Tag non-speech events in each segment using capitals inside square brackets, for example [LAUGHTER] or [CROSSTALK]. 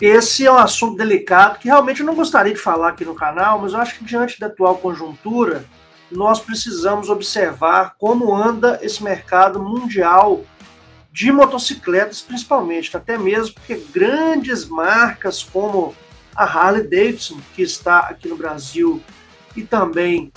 esse é um assunto delicado que realmente eu não gostaria de falar aqui no canal, mas eu acho que diante da atual conjuntura, nós precisamos observar como anda esse mercado mundial de motocicletas, principalmente, até mesmo porque grandes marcas como a Harley Davidson, que está aqui no Brasil, e também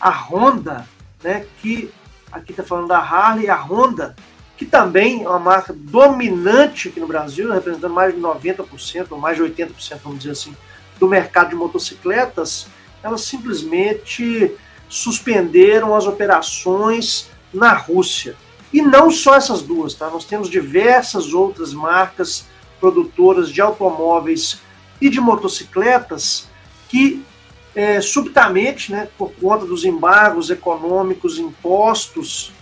a Honda, né, que aqui está falando da Harley, a Honda, que também é uma marca dominante aqui no Brasil, representando mais de 90%, ou mais de 80%, vamos dizer assim, do mercado de motocicletas, elas simplesmente suspenderam as operações na Rússia. E não só essas duas, tá? Nós temos diversas outras marcas produtoras de automóveis e de motocicletas que é, subitamente, né, por conta dos embargos econômicos impostos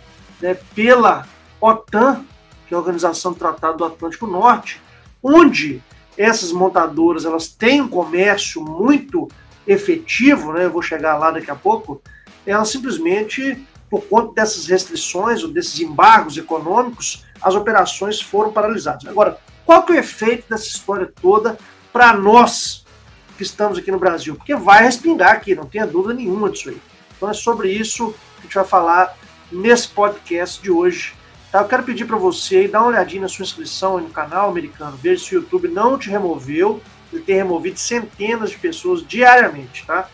né, pela OTAN, que é a Organização do Tratado do Atlântico Norte, onde essas montadoras elas têm um comércio muito efetivo, né, eu vou chegar lá daqui a pouco, elas simplesmente, por conta dessas restrições ou desses embargos econômicos, as operações foram paralisadas. Agora, qual que é o efeito dessa história toda para nós, que estamos aqui no Brasil, porque vai respingar aqui, não tenha dúvida nenhuma disso aí. Então é sobre isso que a gente vai falar nesse podcast de hoje. Tá? Eu quero pedir para você dar uma olhadinha na sua inscrição no canal americano, veja se o YouTube não te removeu, ele tem removido centenas de pessoas diariamente, tá?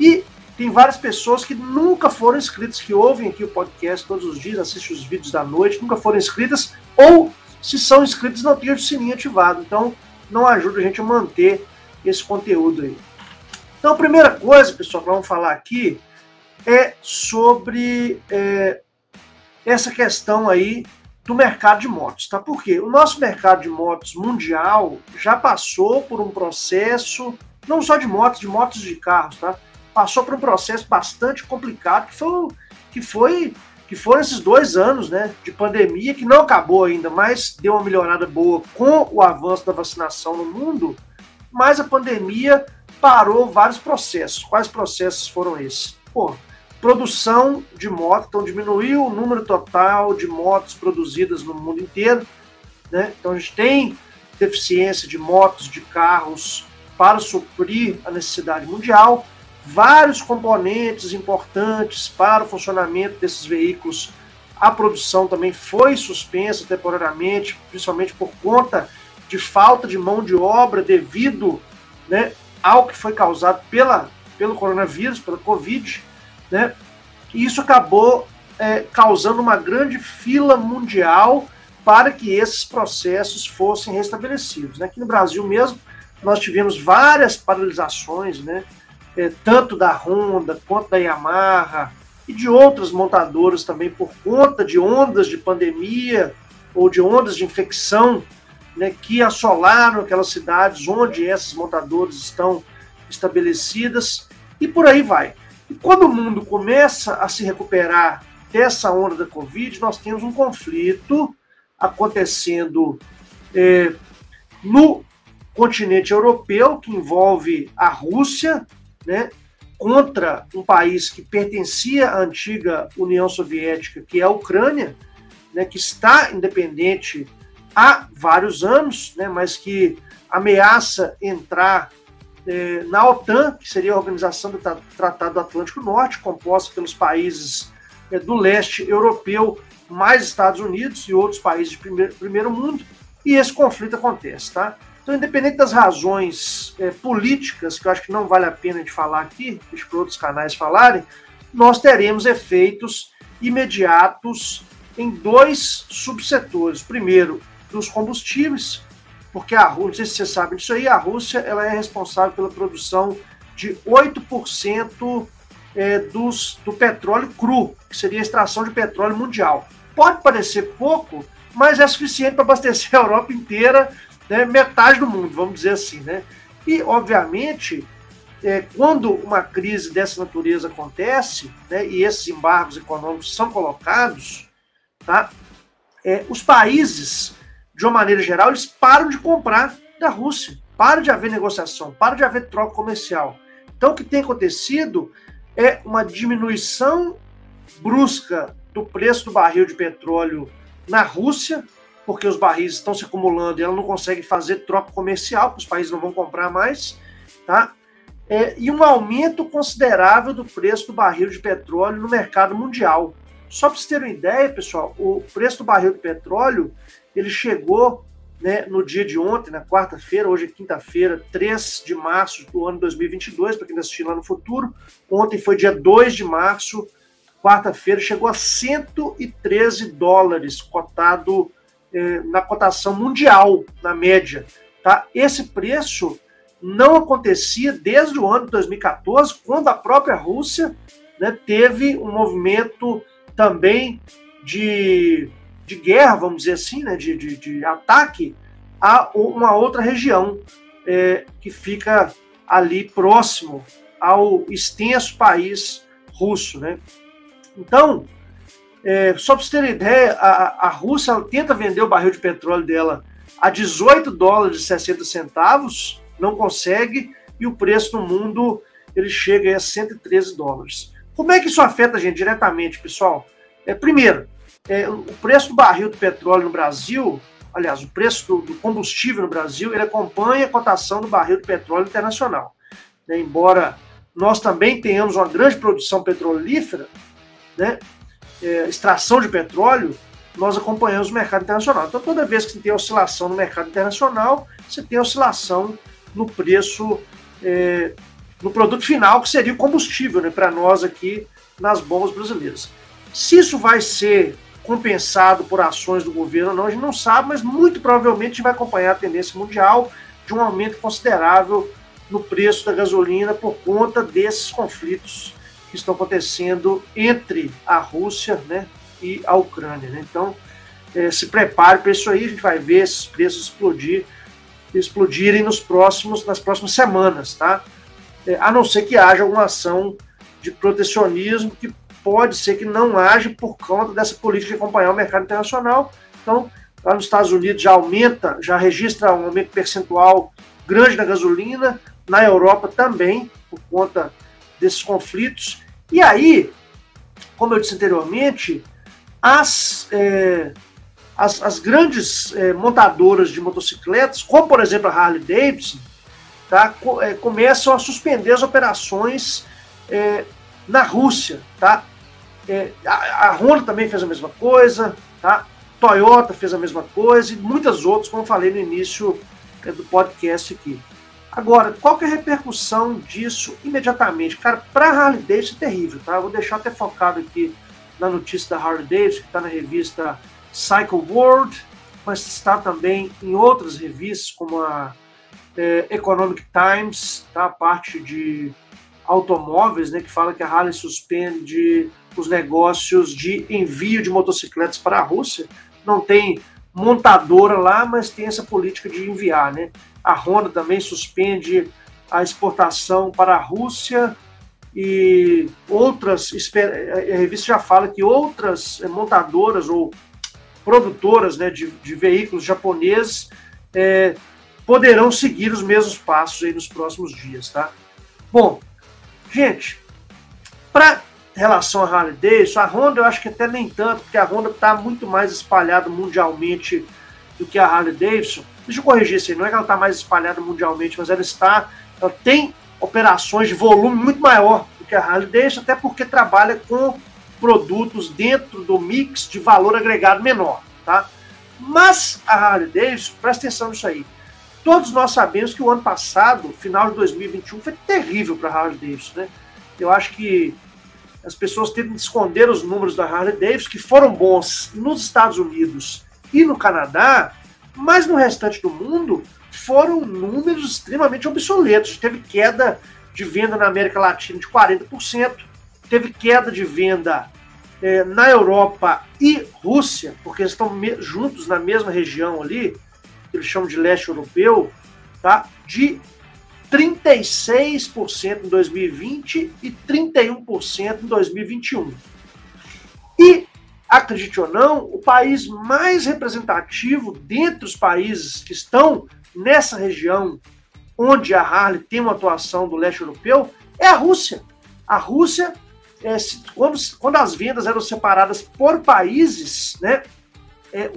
E tem várias pessoas que nunca foram inscritas, que ouvem aqui o podcast todos os dias, assistem os vídeos da noite, nunca foram inscritas, ou se são inscritos não tem o sininho ativado. Então, não ajuda a gente a manter esse conteúdo aí. Então, a primeira coisa, pessoal, que vamos falar aqui é sobre é, essa questão aí do mercado de motos, tá? Porque o nosso mercado de motos mundial já passou por um processo, não só de motos, de motos de carros, tá? Passou por um processo bastante complicado que foi, que foi que foram esses dois anos né, de pandemia, que não acabou ainda, mas deu uma melhorada boa com o avanço da vacinação no mundo mas a pandemia parou vários processos. Quais processos foram esses? Pô, produção de motos, então diminuiu o número total de motos produzidas no mundo inteiro. Né? Então a gente tem deficiência de motos, de carros para suprir a necessidade mundial. Vários componentes importantes para o funcionamento desses veículos. A produção também foi suspensa temporariamente, principalmente por conta de falta de mão de obra devido né, ao que foi causado pela, pelo coronavírus, pela Covid, né? E isso acabou é, causando uma grande fila mundial para que esses processos fossem restabelecidos. Né? Aqui no Brasil mesmo, nós tivemos várias paralisações, né? É, tanto da Honda quanto da Yamaha e de outras montadoras também, por conta de ondas de pandemia ou de ondas de infecção né, que assolaram aquelas cidades onde essas montadoras estão estabelecidas e por aí vai. Quando o mundo começa a se recuperar dessa onda da Covid, nós temos um conflito acontecendo é, no continente europeu, que envolve a Rússia, né, contra um país que pertencia à antiga União Soviética, que é a Ucrânia, né, que está independente há vários anos, né, mas que ameaça entrar é, na OTAN, que seria a Organização do Tratado Atlântico Norte, composta pelos países é, do leste europeu, mais Estados Unidos e outros países de primeiro, primeiro mundo, e esse conflito acontece, tá? Então, independente das razões é, políticas, que eu acho que não vale a pena gente falar aqui, deixa para outros canais falarem, nós teremos efeitos imediatos em dois subsetores. Primeiro, dos combustíveis, porque a Rússia, não sei se você sabe disso aí, a Rússia ela é responsável pela produção de 8% é, dos, do petróleo cru, que seria a extração de petróleo mundial. Pode parecer pouco, mas é suficiente para abastecer [LAUGHS] a Europa inteira, né, metade do mundo, vamos dizer assim. Né? E, obviamente, é, quando uma crise dessa natureza acontece, né, e esses embargos econômicos são colocados, tá, é, os países de uma maneira geral, eles param de comprar da Rússia. Para de haver negociação, para de haver troca comercial. Então, o que tem acontecido é uma diminuição brusca do preço do barril de petróleo na Rússia, porque os barris estão se acumulando e ela não consegue fazer troca comercial, porque os países não vão comprar mais, tá? É, e um aumento considerável do preço do barril de petróleo no mercado mundial. Só para vocês terem uma ideia, pessoal, o preço do barril de petróleo ele chegou né, no dia de ontem, na quarta-feira, hoje é quinta-feira, 3 de março do ano 2022, para quem está assistindo lá no futuro. Ontem foi dia 2 de março, quarta-feira, chegou a 113 dólares, cotado eh, na cotação mundial, na média. Tá? Esse preço não acontecia desde o ano de 2014, quando a própria Rússia né, teve um movimento também de de guerra, vamos dizer assim, né, de, de, de ataque a uma outra região é, que fica ali próximo ao extenso país russo. Né? Então, é, só para vocês terem ideia, a, a Rússia tenta vender o barril de petróleo dela a 18 dólares e 60 centavos, não consegue, e o preço no mundo ele chega a 113 dólares. Como é que isso afeta a gente diretamente, pessoal? É, primeiro, é, o preço do barril do petróleo no Brasil, aliás, o preço do, do, combustível no Brasil, ele acompanha a cotação do barril do petróleo internacional. Né? Embora nós também tenhamos uma grande produção petrolífera, né? É, extração de petróleo, nós acompanhamos o mercado internacional. Então, toda vez que tem oscilação no mercado internacional, você tem oscilação no preço, é, no produto final, que seria o combustível, né, para nós aqui nas bombas brasileiras. Se isso vai ser compensado por ações do governo ou não, a gente não sabe, mas muito provavelmente a gente vai acompanhar a tendência mundial de um aumento considerável no preço da gasolina por conta desses conflitos que estão acontecendo entre a Rússia né, e a Ucrânia. Né? Então, é, se prepare para isso aí, a gente vai ver esses preços explodir, explodirem nos próximos, nas próximas semanas, tá? É, a não ser que haja alguma ação de protecionismo que pode ser que não haja por conta dessa política de acompanhar o mercado internacional. Então, lá nos Estados Unidos já aumenta, já registra um aumento percentual grande na gasolina, na Europa também, por conta desses conflitos. E aí, como eu disse anteriormente, as, é, as, as, grandes é, montadoras de motocicletas, como por exemplo a Harley Davidson, tá, é, começam a suspender as operações é, na Rússia, tá? É, a, a, Honda também fez a mesma coisa, tá? Toyota fez a mesma coisa e muitas outras, como eu falei no início é, do podcast aqui. Agora, qual que é a repercussão disso imediatamente? Cara, para a Harley Davidson é terrível, tá? Eu vou deixar até focado aqui na notícia da Harley Davidson, que está na revista Cycle World, mas está também em outras revistas, como a é, Economic Times, tá? a parte de automóveis, né, que fala que a Harley suspende os negócios de envio de motocicletas para a Rússia. Não tem montadora lá, mas tem essa política de enviar, né? A Honda também suspende a exportação para a Rússia e outras, a revista já fala que outras montadoras ou produtoras né, de, de veículos japoneses é, poderão seguir os mesmos passos aí nos próximos dias, tá? Bom, Gente, para relação a Harley Davidson, a Honda eu acho que até nem tanto, porque a Honda está muito mais espalhada mundialmente do que a Harley Davidson. Deixa eu corrigir isso aí, não é que ela está mais espalhada mundialmente, mas ela está, ela tem operações de volume muito maior do que a Harley Davidson, até porque trabalha com produtos dentro do mix de valor agregado menor, tá? Mas a Harley Davidson, presta atenção nisso aí, Todos nós sabemos que o ano passado, final de 2021, foi terrível para a Harley Davidson. Né? Eu acho que as pessoas tentam esconder os números da Harley Davidson, que foram bons nos Estados Unidos e no Canadá, mas no restante do mundo foram números extremamente obsoletos. Teve queda de venda na América Latina de 40%, teve queda de venda eh, na Europa e Rússia, porque eles estão juntos na mesma região ali, que eles chamam de leste europeu, tá? de 36% em 2020 e 31% em 2021. E, acredite ou não, o país mais representativo dentre os países que estão nessa região onde a Harley tem uma atuação do leste europeu é a Rússia. A Rússia, é, quando, quando as vendas eram separadas por países, né, é,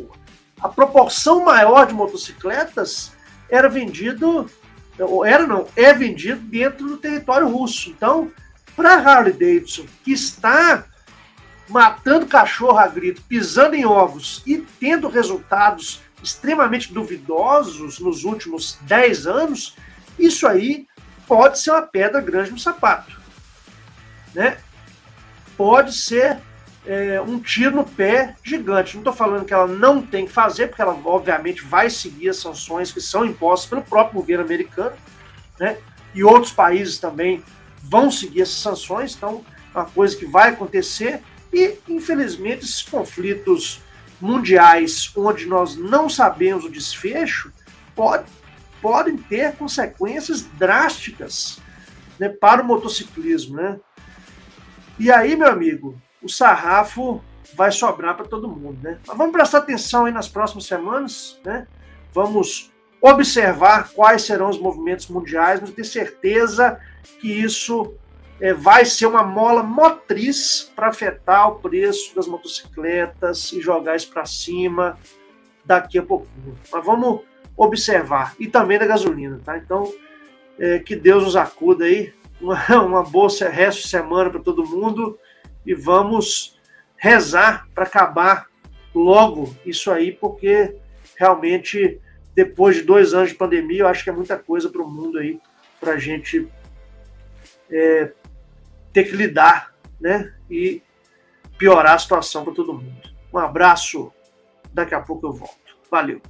a proporção maior de motocicletas era vendido, era não, é vendido dentro do território russo. Então, para Harley Davidson, que está matando cachorro a grito, pisando em ovos e tendo resultados extremamente duvidosos nos últimos 10 anos, isso aí pode ser uma pedra grande no sapato. Né? Pode ser é, um tiro no pé gigante. Não estou falando que ela não tem que fazer, porque ela obviamente vai seguir as sanções que são impostas pelo próprio governo americano, né? E outros países também vão seguir essas sanções, então é uma coisa que vai acontecer. E, infelizmente, esses conflitos mundiais onde nós não sabemos o desfecho pode, podem ter consequências drásticas né, para o motociclismo. Né? E aí, meu amigo, o sarrafo vai sobrar para todo mundo, né? Mas vamos prestar atenção aí nas próximas semanas, né? Vamos observar quais serão os movimentos mundiais, mas ter certeza que isso é, vai ser uma mola motriz para afetar o preço das motocicletas e jogar isso para cima daqui a pouquinho. Mas vamos observar. E também da gasolina, tá? Então, é, que Deus nos acuda aí. Uma, [LAUGHS] uma boa resto de semana para todo mundo e vamos rezar para acabar logo isso aí, porque realmente depois de dois anos de pandemia, eu acho que é muita coisa para o mundo aí, para a gente é, ter que lidar, né? E piorar a situação para todo mundo. Um abraço, daqui a pouco eu volto. Valeu.